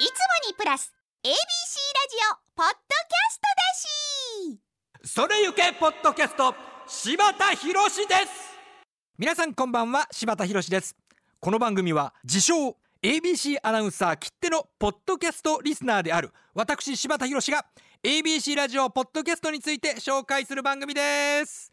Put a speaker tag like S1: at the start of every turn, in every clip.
S1: いつもにプラス ABC ラジオポッドキャストだし。
S2: それゆけポッドキャスト柴田博です。皆さんこんばんは柴田博です。この番組は自称 ABC アナウンサー切手のポッドキャストリスナーである私柴田博が ABC ラジオポッドキャストについて紹介する番組です。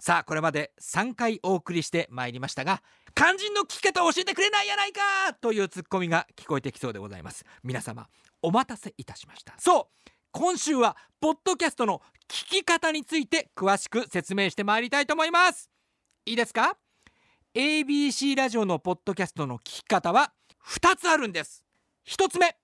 S2: さあこれまで3回お送りしてまいりましたが肝心の聞き方を教えてくれないやないかというツッコミが聞こえてきそうでございます。皆様お待たせいたしました。そう今週はポッドキャストの聞き方について詳しく説明してまいりたいと思います。いいですか？ABC ラジオのポッドキャストの聞き方は2つあるんです。1つ目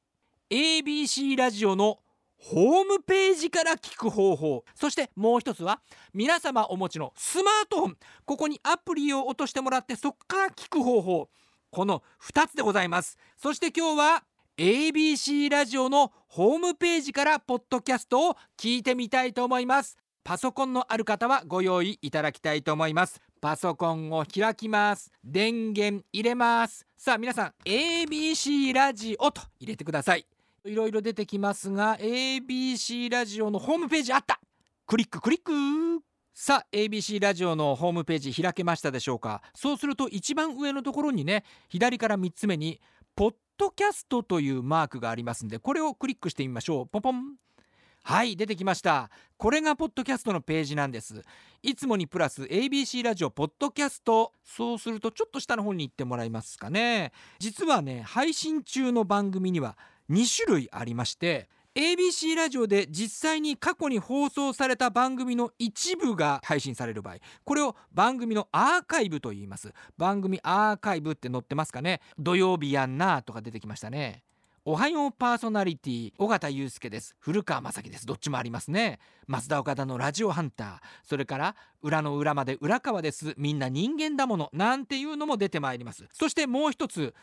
S2: ABC ラジオのホームページから聞く方法。そしてもう一つは皆様お持ちのスマートフォン。ここにアプリを落としてもらってそこから聞く方法。この2つでございます。そして今日は ABC ラジオのホームページからポッドキャストを聞いてみたいと思います。パソコンのある方はご用意いただきたいと思います。パソコンを開きます。電源入れます。さあ皆さん ABC ラジオと入れてください。いろいろ出てきますが ABC ラジオのホームページあった。クリッククリック。さあ ABC ラジオのホームページ開けましたでしょうか。そうすると一番上のところにね左から3つ目にポッドキャストというマークがありますんでこれをクリックしてみましょう。ポポン。はい出てきました。これがポッドキャストのページなんです。いつもにプラス ABC ラジオポッドキャスト。そうするとちょっと下の方に行ってもらいますかね。実はね配信中の番組には2種類ありまして ABC ラジオで実際に過去に放送された番組の一部が配信される場合これを番組のアーカイブと言います。番組アーカイブって載ってますかね？土曜日やんなとか出てきましたね。おはようパーソナリティ尾形祐介です。古川雅樹です。どっちもありますね。増田岡田のラジオハンター。それから裏の裏まで裏川です。みんな人間だもの。なんていうのも出てまいります。そしてもう一つ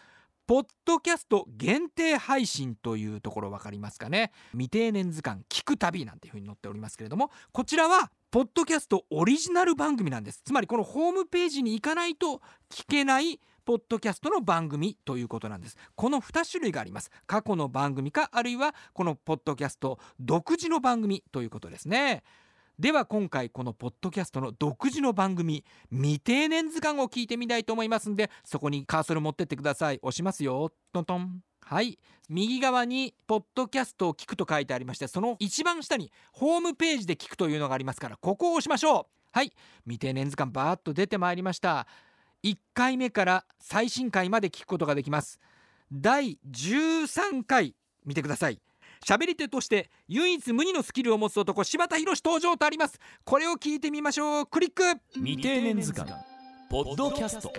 S2: ポッドキャスト限定配信というところ分かりますかね？未定年図鑑聞く旅なんていうふうに載っておりますけれどもこちらはポッドキャストオリジナル番組なんです。つまりこのホームページに行かないと聞けないポッドキャストの番組ということなんです。この2種類があります。過去の番組かあるいはこのポッドキャスト独自の番組ということですね。では今回このポッドキャストの独自の番組未定年図鑑を聞いてみたいと思いますんでそこにカーソル持ってってください。押しますよ。トントン。はい。右側にポッドキャストを聞くと書いてありましてその一番下にホームページで聞くというのがありますからここを押しましょう。はい。未定年図鑑バーッと出てまいりました。1回目から最新回まで聞くことができます。第13回見てください。喋り手として唯一無二のスキルを持つ男柴田博登場とあります。これを聞いてみましょう。クリック。
S3: 未定年図鑑。ポッドキャスト。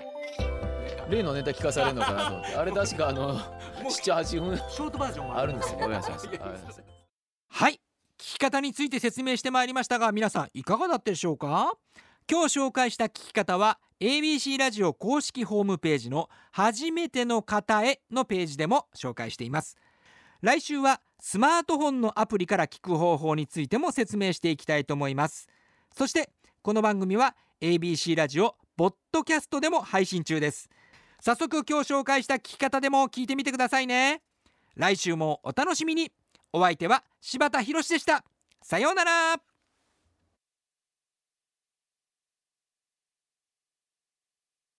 S3: 例のネタ聞かされるのかなと思って。あれ確かあの78分。
S2: ショートバージョン
S3: あるんですよ。ごめんなさ い。
S2: はい。聞き方について説明してまいりましたが皆さんいかがだったでしょうか？今日紹介した聞き方は ABC ラジオ公式ホームページの初めての方へのページでも紹介しています来週はスマートフォンのアプリから聞く方法についても説明していきたいと思います。そしてこの番組は ABC ラジオポッドキャストでも配信中です。早速今日紹介した聞き方でも聞いてみてくださいね。来週もお楽しみに。お相手は柴田博でした。さようなら。